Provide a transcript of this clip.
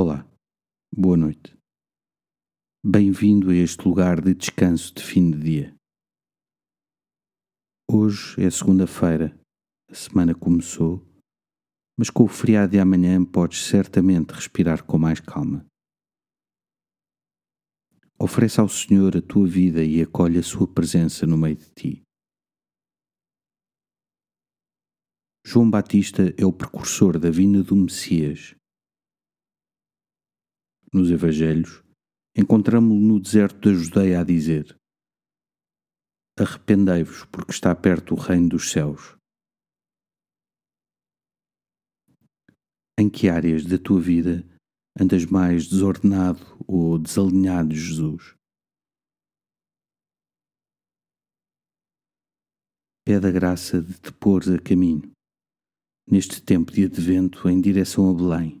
Olá, boa noite. Bem-vindo a este lugar de descanso de fim de dia. Hoje é segunda-feira, a semana começou, mas com o feriado de amanhã podes certamente respirar com mais calma. Oferece ao Senhor a tua vida e acolhe a sua presença no meio de ti. João Batista é o precursor da vinda do Messias nos Evangelhos, encontramos-lo no deserto da Judeia a dizer: Arrependei-vos, porque está perto o reino dos céus. Em que áreas da tua vida andas mais desordenado ou desalinhado, Jesus? Pede a graça de te pôres a caminho, neste tempo de advento em direção a Belém